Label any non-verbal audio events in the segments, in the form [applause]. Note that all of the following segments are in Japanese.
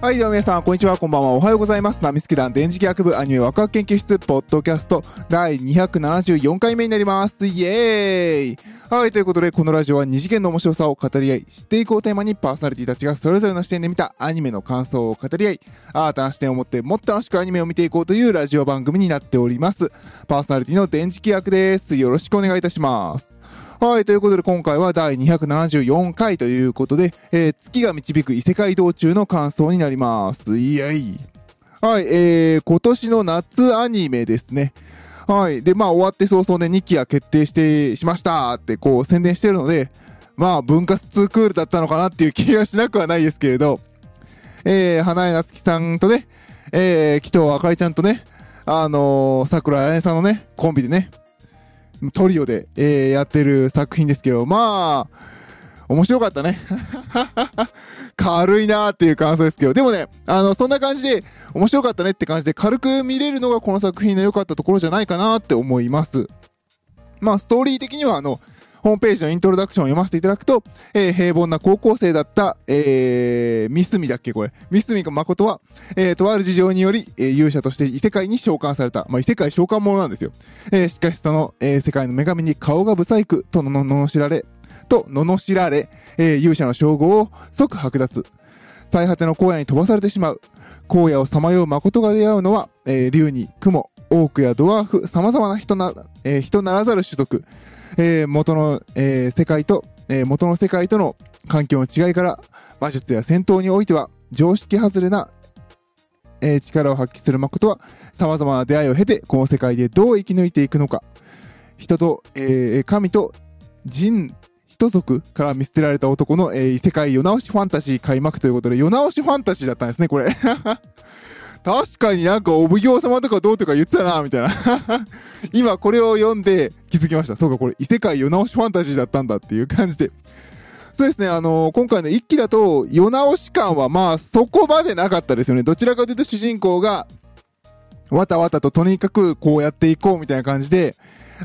はい、どうも皆さん、こんにちは、こんばんは、おはようございます。ナミスケ団電磁気学部アニメワクワク研究室、ポッドキャスト、第274回目になります。イエーイはい、ということで、このラジオは二次元の面白さを語り合い、知っていこうテーマにパーソナリティたちがそれぞれの視点で見たアニメの感想を語り合い、新たな視点を持ってもっと楽しくアニメを見ていこうというラジオ番組になっております。パーソナリティの電磁気学です。よろしくお願いいたします。はい、ということで今回は第274回ということで、えー月が導く異世界道中の感想になります。イエイはい、えー、今年の夏アニメですね。はい。で、まあ終わって早々ね、2期が決定してしましたってこう宣伝してるので、まあ分割2クールだったのかなっていう気がしなくはないですけれど、えー、花江夏樹さんとね、えー、紀藤あかりちゃんとね、あのー、桜彩音さんのね、コンビでね、トリオで、えーやってる作品ですけど、まあ、面白かったね。[laughs] 軽いなーっていう感想ですけど、でもね、あの、そんな感じで、面白かったねって感じで、軽く見れるのがこの作品の良かったところじゃないかなって思います。まあ、ストーリー的には、あの、ホームページのイントロダクションを読ませていただくと、えー平凡な高校生だった、えー、ミスミだっけこれ。ミスミ誠は、えー、とある事情により、えー勇者として異世界に召喚された。まあ、異世界召喚者なんですよ。えーしかしその、えー世界の女神に顔が不細工とのの罵られ、と罵られ、えー勇者の称号を即剥奪。最果ての荒野に飛ばされてしまう。荒野をさまよう誠が出会うのは、えー竜に雲、オークやドワーフ、様々な人な、えー人ならざる種族、えー元の、えー世界と、えー元の世界との環境の違いから、魔術や戦闘においては、常識外れな、えー力を発揮する誠は、様々な出会いを経て、この世界でどう生き抜いていくのか。人と、えー神と人、人族から見捨てられた男の、えー異世界世直しファンタジー開幕ということで、世直しファンタジーだったんですね、これ。確かになんかお奉行様とかどうとか言ってたな、みたいな。[laughs] 今これを読んで気づきました。そうか、これ異世界世直しファンタジーだったんだっていう感じで。そうですね、あのー今回の一期だと、世直し感はまあそこまでなかったですよね。どちらかというと主人公が、わたわたととにかくこうやっていこうみたいな感じで、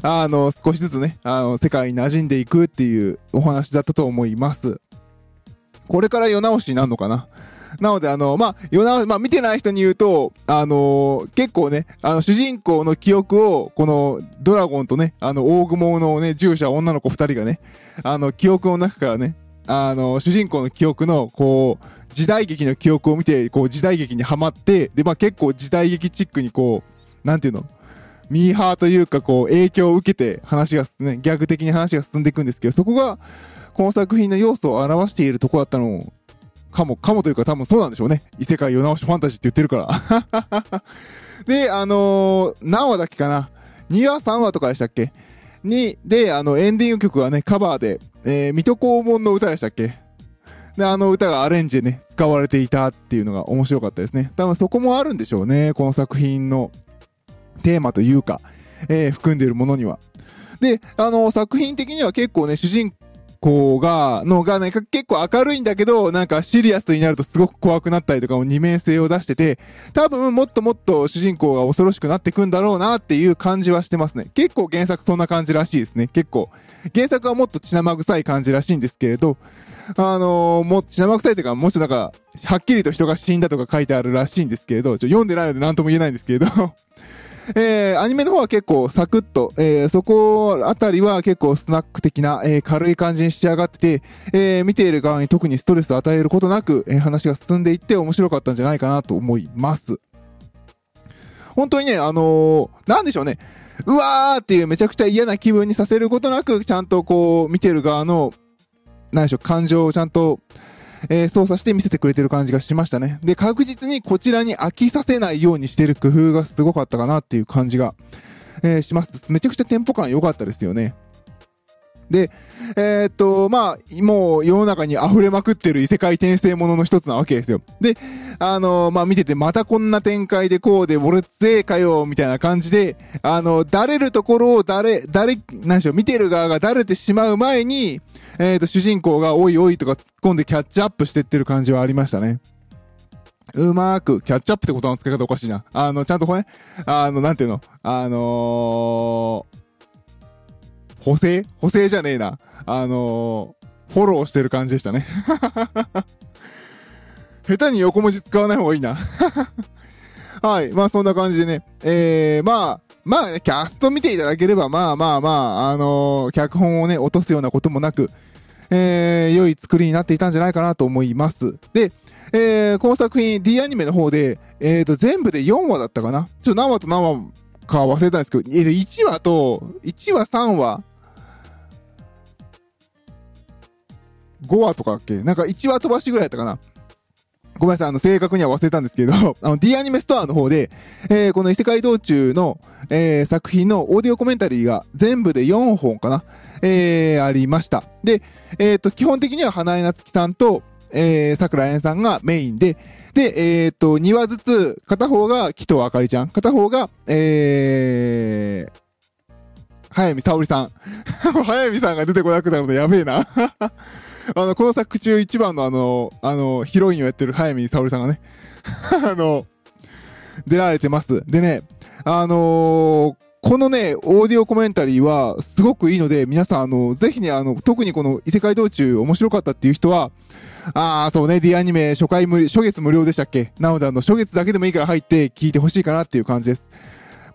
あの、少しずつね、あの、世界に馴染んでいくっていうお話だったと思います。これから世直しになるのかななので、あの、まあ、世直し、まあ、見てない人に言うと、あのー結構ね、あの、主人公の記憶を、この、ドラゴンとね、あの、大雲のね、従者女の子二人がね、あの、記憶の中からね、あの、主人公の記憶の、こう、時代劇の記憶を見て、こう、時代劇にはまって、で、まあ、結構時代劇チックにこう、なんていうのミーハーというか、こう、影響を受けて話が進んで、ギャグ的に話が進んでいくんですけど、そこが、この作品の要素を表しているところだったのかも、かもというか多分そうなんでしょうね。異世界世直しファンタジーって言ってるから。[laughs] で、あのー何話だっけかな ?2 話3話とかでしたっけに、で、あの、エンディング曲がね、カバーで、えー、水戸黄門の歌でしたっけで、あの歌がアレンジでね、使われていたっていうのが面白かったですね。多分そこもあるんでしょうね。この作品のテーマというか、えー含んでいるものには。で、あの、作品的には結構ね、主人公が、のがね、か結構明るいんだけど、なんかシリアスになるとすごく怖くなったりとかも二面性を出してて、多分もっともっと主人公が恐ろしくなってくんだろうなっていう感じはしてますね。結構原作そんな感じらしいですね。結構。原作はもっと血生臭い感じらしいんですけれど、あのーもう血生臭いというか、もしなんか、はっきりと人が死んだとか書いてあるらしいんですけれど、ちょ読んでないので何とも言えないんですけれど、えー、アニメの方は結構サクッと、えー、そこあたりは結構スナック的な、えー、軽い感じに仕上がってて、え、見ている側に特にストレスを与えることなく、え、話が進んでいって面白かったんじゃないかなと思います。本当にね、あのー、なんでしょうね。うわーっていうめちゃくちゃ嫌な気分にさせることなく、ちゃんとこう、見てる側の、なんでしょう、感情をちゃんと、えー操作して見せてくれてる感じがしましたね。で、確実にこちらに飽きさせないようにしてる工夫がすごかったかなっていう感じが、えーします。めちゃくちゃテンポ感良かったですよね。で、えーっと、まあ、もう世の中に溢れまくってる異世界転生ものの一つなわけですよ。で、あのまあ、見ててまたこんな展開でこうで、俺ぜかよ、みたいな感じで、あの、だれるところを誰、誰、なんでしょう、見てる側がだれてしまう前に、えーと、主人公がおいおいとか突っ込んでキャッチアップしてってる感じはありましたね。うまーく、キャッチアップってことの付け方おかしいな。あの、ちゃんとこれ、あの、なんていうの？あのー、補正？補正じゃねえな。あのー、フォローしてる感じでしたね。[laughs] 下手に横文字使わない方がいいな。[laughs] はい。まあそんな感じでね。えー、まあ、まあ、キャスト見ていただければ、まあまあまあ、あのー、脚本をね、落とすようなこともなく、えー、良い作りになっていたんじゃないかなと思います。で、えー、この作品 D アニメの方で、えーと、全部で4話だったかな？ちょっと何話と何話か忘れたんですけど、えー、1話と、1話。3話、5話とかっけ？なんか1話飛ばしぐらいだったかな？ごめんなさい、あの、正確には忘れたんですけど、[laughs] あの、D アニメストアの方で、えー、この異世界道中の、えー、作品のオーディオコメンタリーが全部で4本かなえー、ありました。で、えっ、と、基本的には花江夏樹さんと、え、桜彩さんがメインで、で、えっ、と、2話ずつ、片方が紀藤あかりちゃん、片方が、えー、早見沙織さん。[laughs] 早見さんが出てこなくなるのやべえな [laughs] [laughs] あの、この作中一番のあの、あの、ヒロインをやってる早見沙織さんがね、[laughs] あの、出られてます。でね、あのー、このね、オーディオコメンタリーはすごくいいので、皆さん、あの、ぜひね、あの、特にこの異世界道中面白かったっていう人は、ああ、そうね、D アニメ初回無、初月無料でしたっけ？なので、あの、初月だけでもいいから入って聞いてほしいかなっていう感じです。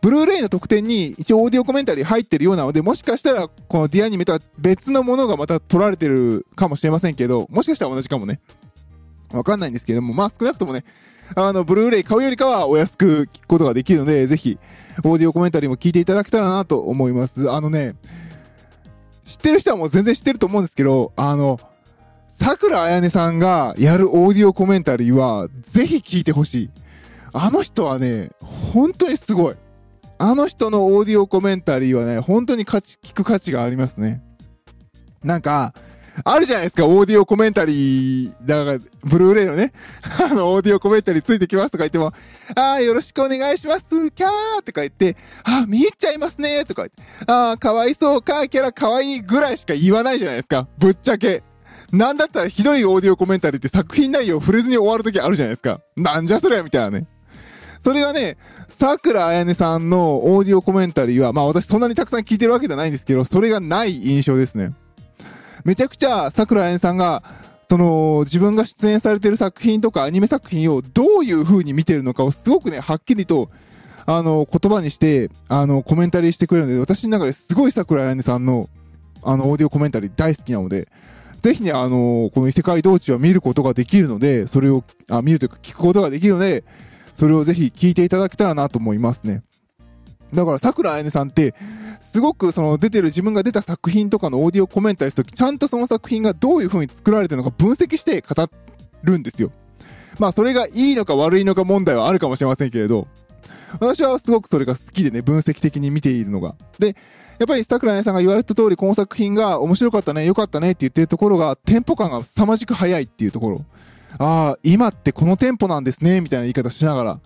ブルーレイの特典に一応オーディオコメンタリー入ってるようなので、もしかしたらこの D アニメとは別のものがまた撮られてるかもしれませんけど、もしかしたら同じかもね。わかんないんですけども、まあ少なくともね、あの、ブルーレイ買うよりかはお安く聞くことができるので、ぜひ、オーディオコメンタリーも聞いていただけたらなと思います。あのね、知ってる人はもう全然知ってると思うんですけど、あの、桜彩音さんがやるオーディオコメンタリーは、ぜひ聞いてほしい。あの人はね、本当にすごい。あの人のオーディオコメンタリーはね、本当に価値、聞く価値がありますね。なんか、あるじゃないですか、オーディオコメンタリー、だから、ブルーレイのね、[laughs] あの、オーディオコメンタリーついてきますとか言っても、あー、よろしくお願いします、キャーとか言って、あー、見入っちゃいますねとか言って、あー、かわいそうか、キャラかわいいぐらいしか言わないじゃないですか、ぶっちゃけ。なんだったらひどいオーディオコメンタリーって作品内容触れずに終わるときあるじゃないですか。なんじゃそりゃみたいなね。それがね、桜彩音さんのオーディオコメンタリーは、まあ私そんなにたくさん聞いてるわけじゃないんですけど、それがない印象ですね。めちゃくちゃ桜彩音さんが、その、自分が出演されてる作品とかアニメ作品をどういう風に見てるのかをすごくね、はっきりと、あの、言葉にして、あの、コメンタリーしてくれるので、私の中ですごい桜彩音さんの、あの、オーディオコメンタリー大好きなので、ぜひね、あのこの異世界道中は見ることができるので、それを、あ、見るというか聞くことができるので、それをぜひ聞いていただけたらなと思いますね。だから、桜あやねさんって、すごくその出てる自分が出た作品とかのオーディオコメンタリーするとき、ちゃんとその作品がどういう風に作られてるのか分析して語るんですよ。まあ、それがいいのか悪いのか問題はあるかもしれませんけれど、私はすごくそれが好きでね、分析的に見ているのが。で、やっぱり桜井さんが言われた通り、この作品が面白かったね、良かったねって言ってるところが、テンポ感が凄まじく速いっていうところ。ああ、今ってこのテンポなんですね、みたいな言い方しながら、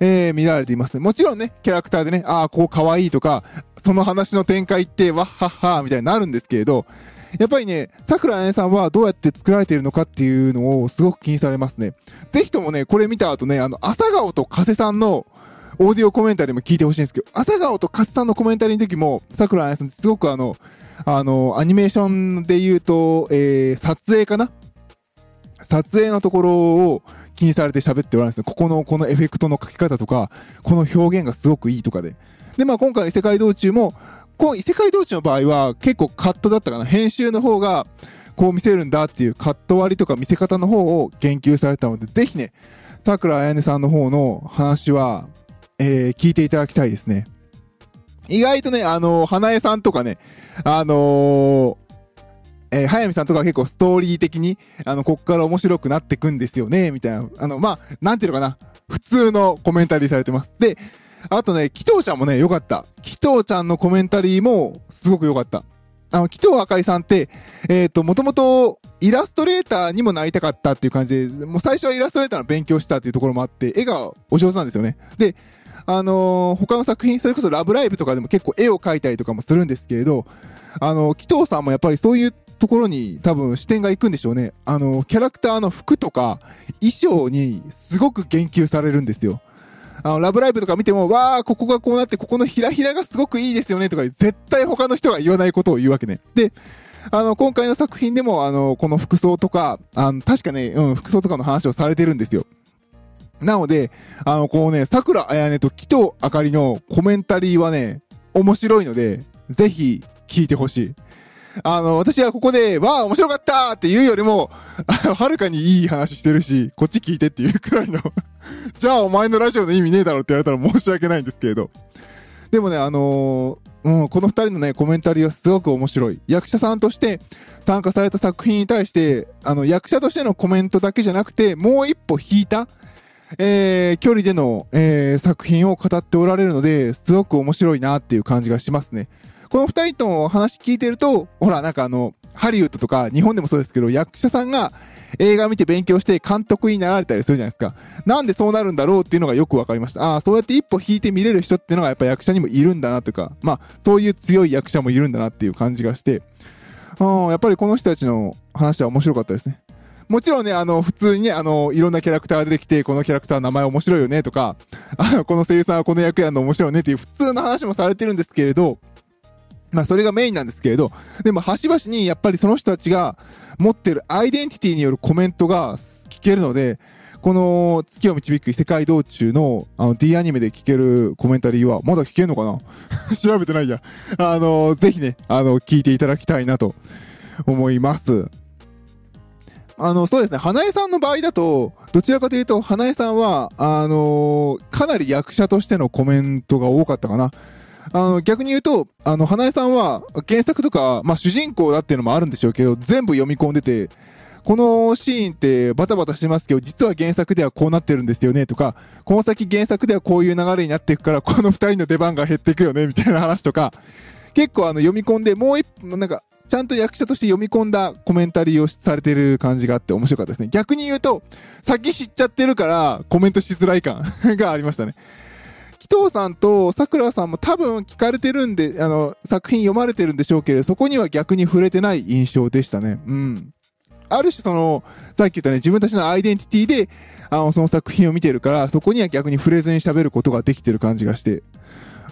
えー、見られていますね。もちろんね、キャラクターでね、ああ、こう可愛いとか、その話の展開って、わっはっは、みたいになるんですけれど、やっぱりね、桜彩さんはどうやって作られているのかっていうのをすごく気にされますね。ぜひともね、これ見た後ね、あの、朝顔と加瀬さんのオーディオコメンタリーも聞いてほしいんですけど、朝顔と加瀬さんのコメンタリーの時も、桜彩さんってすごくあの、あの、アニメーションで言うと、えー、撮影かな撮影のところを気にされて喋っておられるんですね。ここの、このエフェクトの書き方とか、この表現がすごくいいとかで。で、まあ今回異世界道中も、こう異世界道中の場合は結構カットだったかな。編集の方がこう見せるんだっていうカット割りとか見せ方の方を言及されたので、ぜひね、桜彩音さんの方の話は、えー、聞いていただきたいですね。意外とね、あのー、花江さんとかね、あのー、えー、早見さんとか結構ストーリー的に、あの、こっから面白くなってくんですよね、みたいな。あの、まあ、なんていうのかな。普通のコメンタリーされてます。で、あとね、紀藤ちゃんもね、良かった。紀藤ちゃんのコメンタリーも、すごく良かった。あの、紀藤あかりさんって、えっ、ー、と、もともと、イラストレーターにもなりたかったっていう感じで、もう最初はイラストレーターの勉強したっていうところもあって、絵がお上手なんですよね。で、あのー、他の作品、それこそラブライブとかでも結構絵を描いたりとかもするんですけれど、あの、紀藤さんもやっぱりそういうところに多分視点が行くんでしょうね。あの、キャラクターの服とか衣装にすごく言及されるんですよ。あの、ラブライブとか見ても、わー、ここがこうなって、ここのひらひらがすごくいいですよねとか、絶対他の人が言わないことを言うわけね。で、あの、今回の作品でも、あの、この服装とか、あの、確かね、うん、服装とかの話をされてるんですよ。なので、あの、こうね、桜彩音と紀藤あかりのコメンタリーはね、面白いので、ぜひ聞いてほしい。あの、私はここで、わあ、面白かったって言うよりも、あの、はるかにいい話してるし、こっち聞いてっていうくらいの [laughs] じゃあお前のラジオの意味ねえだろって言われたら申し訳ないんですけれど。でもね、あのー、うん、この二人のね、コメンタリーはすごく面白い。役者さんとして参加された作品に対して、あの、役者としてのコメントだけじゃなくて、もう一歩引いた、えー、距離での、えー、作品を語っておられるので、すごく面白いなっていう感じがしますね。この二人と話聞いてると、ほら、なんかあの、ハリウッドとか日本でもそうですけど、役者さんが映画見て勉強して監督になられたりするじゃないですか。なんでそうなるんだろうっていうのがよくわかりました。ああ、そうやって一歩引いて見れる人っていうのがやっぱ役者にもいるんだなとか、まあ、そういう強い役者もいるんだなっていう感じがして、ああ、やっぱりこの人たちの話は面白かったですね。もちろんね、あの、普通にね、あの、いろんなキャラクターが出てきて、このキャラクター名前面白いよねとか、あの、この声優さんはこの役やるの面白いよねっていう普通の話もされてるんですけれど、まあそれがメインなんですけれど、でも端々にやっぱりその人たちが持ってるアイデンティティによるコメントが聞けるので、この月を導く異世界道中のあの D アニメで聞けるコメンタリーはまだ聞けるのかな？[laughs] 調べてないや。あの、ぜひね、あの、聞いていただきたいなと思います。あの、そうですね、花江さんの場合だと、どちらかというと、花江さんは、あのー、かなり役者としてのコメントが多かったかな。あの、逆に言うと、あの、花江さんは、原作とか、まあ、主人公だっていうのもあるんでしょうけど、全部読み込んでて、このシーンってバタバタしてますけど、実は原作ではこうなってるんですよね、とか、この先原作ではこういう流れになっていくから、この二人の出番が減っていくよね、みたいな話とか、結構あの、読み込んで、もう一、なんか、ちゃんと役者として読み込んだコメンタリーをされてる感じがあって面白かったですね。逆に言うと、先知っちゃってるからコメントしづらい感 [laughs] がありましたね。紀藤さんと桜さんも多分聞かれてるんで、あの、作品読まれてるんでしょうけれど、そこには逆に触れてない印象でしたね。うん。ある種その、さっき言ったね、自分たちのアイデンティティで、あの、その作品を見てるから、そこには逆に触れずに喋ることができてる感じがして。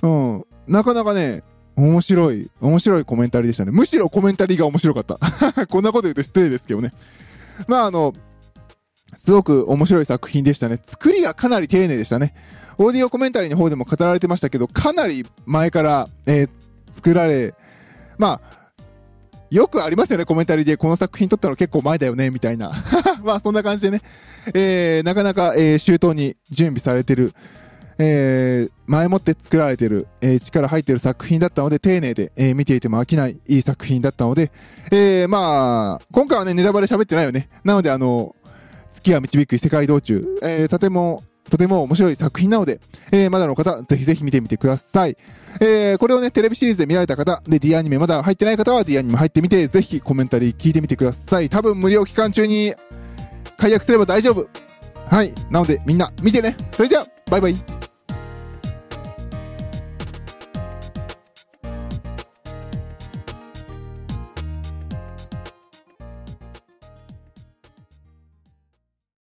うん。なかなかね、面白い、面白いコメンタリーでしたね。むしろコメンタリーが面白かった。[laughs] こんなこと言うと失礼ですけどね。まああの、すごく面白い作品でしたね。作りがかなり丁寧でしたね。オーディオコメンタリーの方でも語られてましたけど、かなり前から、えー、作られ、まあ、よくありますよね、コメンタリーで。この作品撮ったの結構前だよね、みたいな。[laughs] まあ、そんな感じでね、えー、なかなか、えー、周到に準備されてる、えー、前もって作られてる、えー、力入ってる作品だったので、丁寧で、えー、見ていても飽きない、いい作品だったので、えー、まあ、今回はね、ネタバレ喋ってないよね。なので、あの、月が導く異世界道中、えー、とても、とても面白い作品なので、えー、まだの方、ぜひぜひ見てみてください。えー、これをね、テレビシリーズで見られた方、で、D アニメまだ入ってない方は D アニメ入ってみて、ぜひコメンタリー聞いてみてください。多分無料期間中に解約すれば大丈夫。はい。なので、みんな見てね。それでは、バイバイ。